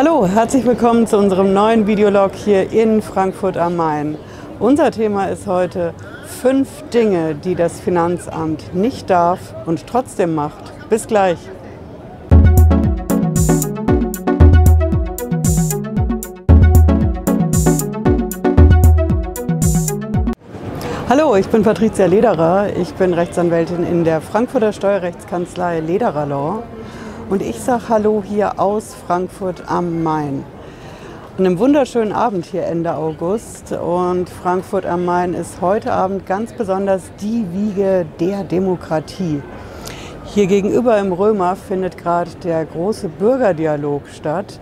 Hallo, herzlich willkommen zu unserem neuen Videolog hier in Frankfurt am Main. Unser Thema ist heute fünf Dinge, die das Finanzamt nicht darf und trotzdem macht. Bis gleich. Hallo, ich bin Patricia Lederer. Ich bin Rechtsanwältin in der Frankfurter Steuerrechtskanzlei Lederer Law. Und ich sage Hallo hier aus Frankfurt am Main. An einem wunderschönen Abend hier Ende August. Und Frankfurt am Main ist heute Abend ganz besonders die Wiege der Demokratie. Hier gegenüber im Römer findet gerade der große Bürgerdialog statt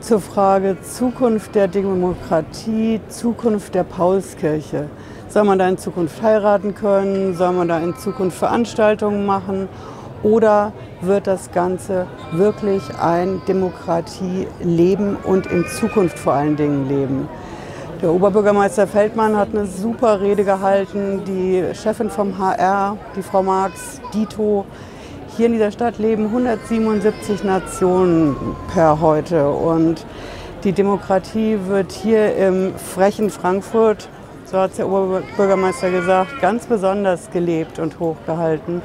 zur Frage Zukunft der Demokratie, Zukunft der Paulskirche. Soll man da in Zukunft heiraten können? Soll man da in Zukunft Veranstaltungen machen? Oder wird das Ganze wirklich ein Demokratieleben und in Zukunft vor allen Dingen leben? Der Oberbürgermeister Feldmann hat eine super Rede gehalten. Die Chefin vom HR, die Frau Marx, Dito. Hier in dieser Stadt leben 177 Nationen per heute. Und die Demokratie wird hier im frechen Frankfurt so hat der Oberbürgermeister gesagt, ganz besonders gelebt und hochgehalten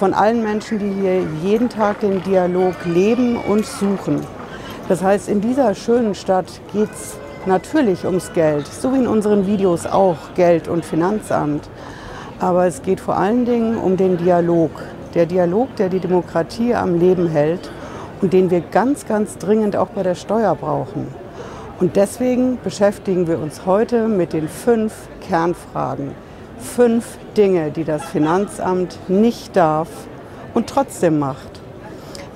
von allen Menschen, die hier jeden Tag den Dialog leben und suchen. Das heißt, in dieser schönen Stadt geht es natürlich ums Geld, so wie in unseren Videos auch Geld und Finanzamt. Aber es geht vor allen Dingen um den Dialog. Der Dialog, der die Demokratie am Leben hält und den wir ganz, ganz dringend auch bei der Steuer brauchen. Und deswegen beschäftigen wir uns heute mit den fünf Kernfragen. Fünf Dinge, die das Finanzamt nicht darf und trotzdem macht.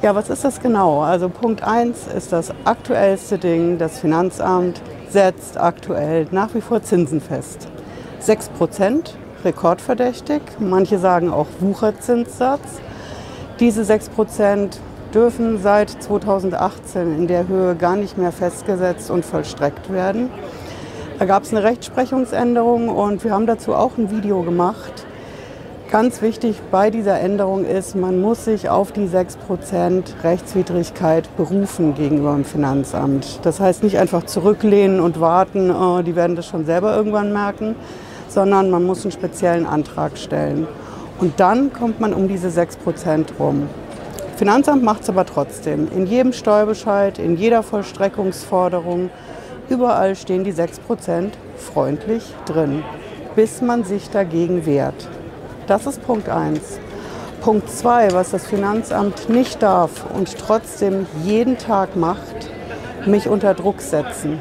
Ja, was ist das genau? Also Punkt 1 ist das aktuellste Ding. Das Finanzamt setzt aktuell nach wie vor Zinsen fest. 6 Prozent, rekordverdächtig. Manche sagen auch Wucherzinssatz. Diese 6 Prozent dürfen seit 2018 in der Höhe gar nicht mehr festgesetzt und vollstreckt werden. Da gab es eine Rechtsprechungsänderung und wir haben dazu auch ein Video gemacht. Ganz wichtig bei dieser Änderung ist, man muss sich auf die 6% Rechtswidrigkeit berufen gegenüber dem Finanzamt. Das heißt nicht einfach zurücklehnen und warten, oh, die werden das schon selber irgendwann merken, sondern man muss einen speziellen Antrag stellen. Und dann kommt man um diese 6% rum. Finanzamt macht es aber trotzdem. In jedem Steuerbescheid, in jeder Vollstreckungsforderung, überall stehen die 6% freundlich drin, bis man sich dagegen wehrt. Das ist Punkt 1. Punkt 2, was das Finanzamt nicht darf und trotzdem jeden Tag macht, mich unter Druck setzen.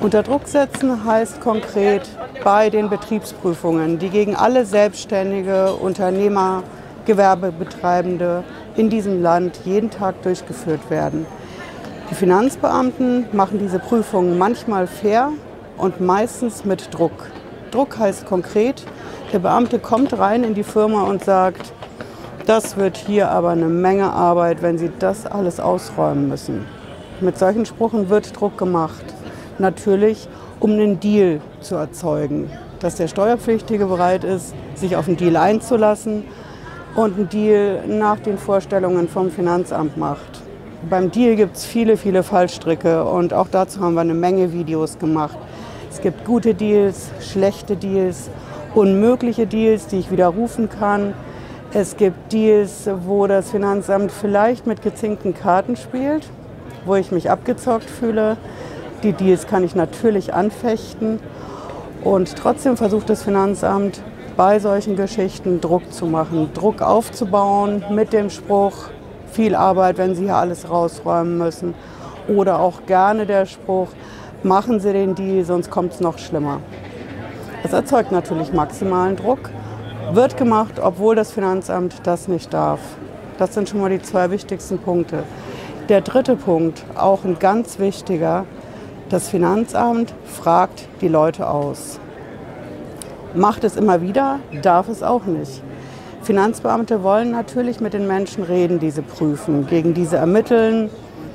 Unter Druck setzen heißt konkret bei den Betriebsprüfungen, die gegen alle Selbstständige, Unternehmer, Gewerbebetreibende in diesem Land jeden Tag durchgeführt werden. Die Finanzbeamten machen diese Prüfungen manchmal fair und meistens mit Druck. Druck heißt konkret, der Beamte kommt rein in die Firma und sagt, das wird hier aber eine Menge Arbeit, wenn Sie das alles ausräumen müssen. Mit solchen Sprüchen wird Druck gemacht. Natürlich, um einen Deal zu erzeugen, dass der Steuerpflichtige bereit ist, sich auf einen Deal einzulassen und einen Deal nach den Vorstellungen vom Finanzamt macht. Beim Deal gibt es viele, viele Fallstricke und auch dazu haben wir eine Menge Videos gemacht. Es gibt gute Deals, schlechte Deals, unmögliche Deals, die ich widerrufen kann. Es gibt Deals, wo das Finanzamt vielleicht mit gezinkten Karten spielt, wo ich mich abgezockt fühle. Die Deals kann ich natürlich anfechten. Und trotzdem versucht das Finanzamt bei solchen Geschichten Druck zu machen, Druck aufzubauen mit dem Spruch, viel Arbeit, wenn Sie hier alles rausräumen müssen. Oder auch gerne der Spruch, machen Sie den Deal, sonst kommt es noch schlimmer. Das erzeugt natürlich maximalen Druck, wird gemacht, obwohl das Finanzamt das nicht darf. Das sind schon mal die zwei wichtigsten Punkte. Der dritte Punkt, auch ein ganz wichtiger, das Finanzamt fragt die Leute aus macht es immer wieder, darf es auch nicht. Finanzbeamte wollen natürlich mit den Menschen reden, die sie prüfen, gegen diese ermitteln,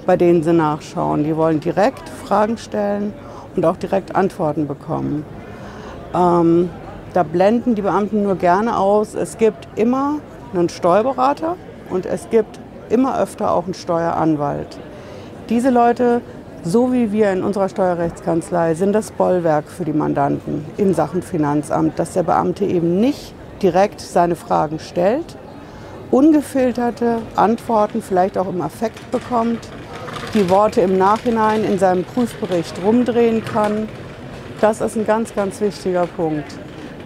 bei denen sie nachschauen. Die wollen direkt Fragen stellen und auch direkt Antworten bekommen. Ähm, da blenden die Beamten nur gerne aus. Es gibt immer einen Steuerberater und es gibt immer öfter auch einen Steueranwalt. Diese Leute, so wie wir in unserer Steuerrechtskanzlei, sind das Bollwerk für die Mandanten in Sachen Finanzamt, dass der Beamte eben nicht direkt seine Fragen stellt, ungefilterte Antworten vielleicht auch im Affekt bekommt, die Worte im Nachhinein in seinem Prüfbericht rumdrehen kann. Das ist ein ganz, ganz wichtiger Punkt.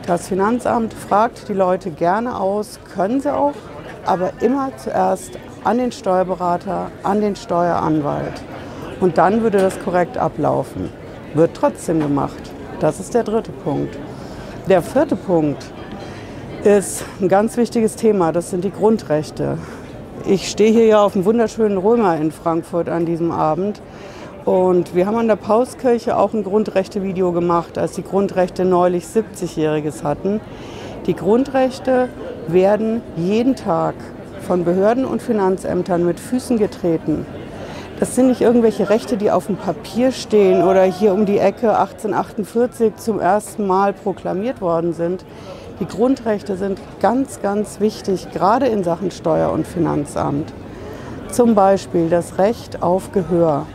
Das Finanzamt fragt die Leute gerne aus, können sie auch, aber immer zuerst an den Steuerberater, an den Steueranwalt. Und dann würde das korrekt ablaufen. Wird trotzdem gemacht. Das ist der dritte Punkt. Der vierte Punkt ist ein ganz wichtiges Thema, das sind die Grundrechte. Ich stehe hier ja auf einem wunderschönen Römer in Frankfurt an diesem Abend und wir haben an der Pauskirche auch ein Grundrechte-Video gemacht, als die Grundrechte neulich 70-Jähriges hatten. Die Grundrechte werden jeden Tag von Behörden und Finanzämtern mit Füßen getreten. Das sind nicht irgendwelche Rechte, die auf dem Papier stehen oder hier um die Ecke 1848 zum ersten Mal proklamiert worden sind. Die Grundrechte sind ganz, ganz wichtig, gerade in Sachen Steuer- und Finanzamt. Zum Beispiel das Recht auf Gehör.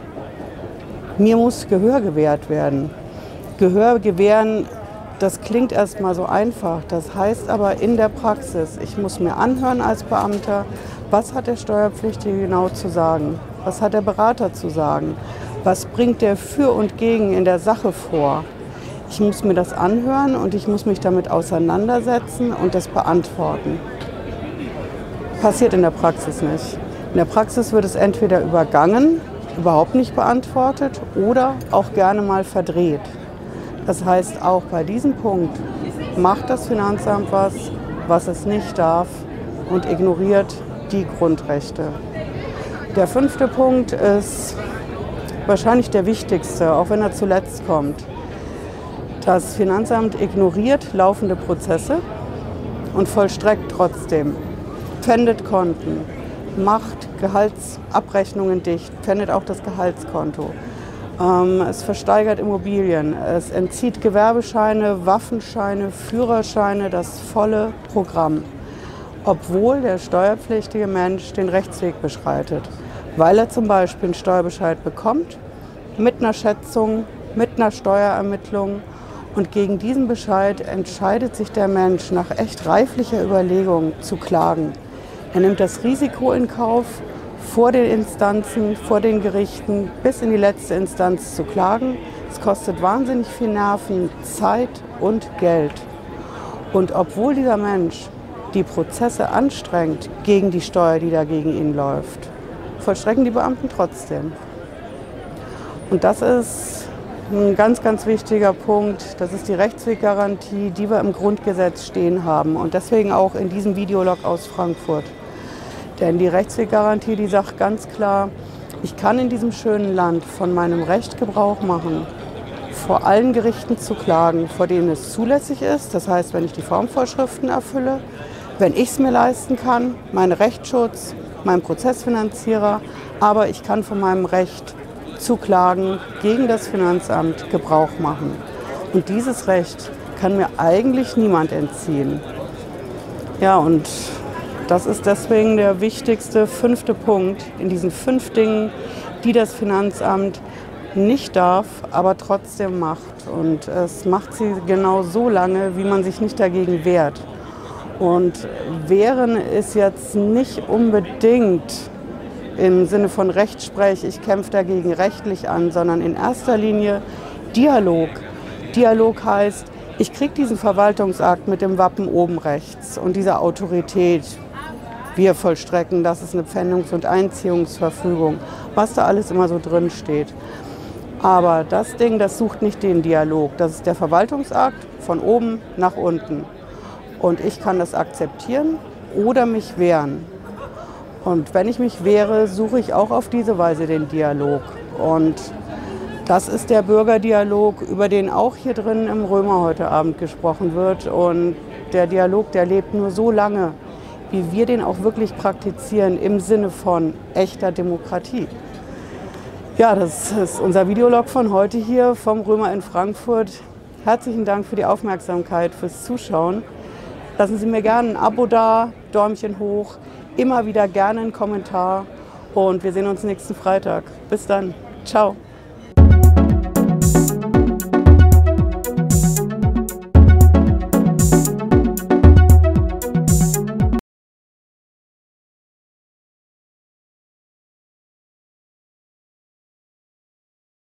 Mir muss Gehör gewährt werden. Gehör gewähren, das klingt erstmal so einfach. Das heißt aber in der Praxis, ich muss mir anhören als Beamter, was hat der Steuerpflichtige genau zu sagen? Was hat der Berater zu sagen? Was bringt der für und gegen in der Sache vor? Ich muss mir das anhören und ich muss mich damit auseinandersetzen und das beantworten. Passiert in der Praxis nicht. In der Praxis wird es entweder übergangen überhaupt nicht beantwortet oder auch gerne mal verdreht. Das heißt, auch bei diesem Punkt macht das Finanzamt was, was es nicht darf und ignoriert die Grundrechte. Der fünfte Punkt ist wahrscheinlich der wichtigste, auch wenn er zuletzt kommt. Das Finanzamt ignoriert laufende Prozesse und vollstreckt trotzdem, pfändet Konten, macht Gehaltsabrechnungen dicht, pfändet auch das Gehaltskonto. Ähm, es versteigert Immobilien, es entzieht Gewerbescheine, Waffenscheine, Führerscheine, das volle Programm. Obwohl der steuerpflichtige Mensch den Rechtsweg beschreitet, weil er zum Beispiel einen Steuerbescheid bekommt, mit einer Schätzung, mit einer Steuerermittlung und gegen diesen Bescheid entscheidet sich der Mensch nach echt reiflicher Überlegung zu klagen. Er nimmt das Risiko in Kauf, vor den Instanzen, vor den Gerichten bis in die letzte Instanz zu klagen. Es kostet wahnsinnig viel Nerven, Zeit und Geld. Und obwohl dieser Mensch die Prozesse anstrengt gegen die Steuer, die da gegen ihn läuft, vollstrecken die Beamten trotzdem. Und das ist ein ganz, ganz wichtiger Punkt. Das ist die Rechtsweggarantie, die wir im Grundgesetz stehen haben. Und deswegen auch in diesem Videolog aus Frankfurt. Denn die Rechtsweggarantie, die sagt ganz klar, ich kann in diesem schönen Land von meinem Recht Gebrauch machen, vor allen Gerichten zu klagen, vor denen es zulässig ist. Das heißt, wenn ich die Formvorschriften erfülle, wenn ich es mir leisten kann, mein Rechtsschutz, mein Prozessfinanzierer, aber ich kann von meinem Recht zu klagen gegen das Finanzamt Gebrauch machen. Und dieses Recht kann mir eigentlich niemand entziehen. Ja, und das ist deswegen der wichtigste fünfte Punkt in diesen fünf Dingen, die das Finanzamt nicht darf, aber trotzdem macht. Und es macht sie genau so lange, wie man sich nicht dagegen wehrt. Und wehren ist jetzt nicht unbedingt im Sinne von Rechtsprech, ich kämpfe dagegen rechtlich an, sondern in erster Linie Dialog. Dialog heißt, ich kriege diesen Verwaltungsakt mit dem Wappen oben rechts und dieser Autorität, wir vollstrecken, das ist eine Pfändungs- und Einziehungsverfügung, was da alles immer so drin steht. Aber das Ding, das sucht nicht den Dialog. Das ist der Verwaltungsakt von oben nach unten. Und ich kann das akzeptieren oder mich wehren. Und wenn ich mich wehre, suche ich auch auf diese Weise den Dialog. Und das ist der Bürgerdialog, über den auch hier drin im Römer heute Abend gesprochen wird. Und der Dialog, der lebt nur so lange, wie wir den auch wirklich praktizieren im Sinne von echter Demokratie. Ja, das ist unser Videolog von heute hier vom Römer in Frankfurt. Herzlichen Dank für die Aufmerksamkeit, fürs Zuschauen. Lassen Sie mir gerne ein Abo da, Däumchen hoch, immer wieder gerne einen Kommentar Und wir sehen uns nächsten Freitag. Bis dann. Ciao.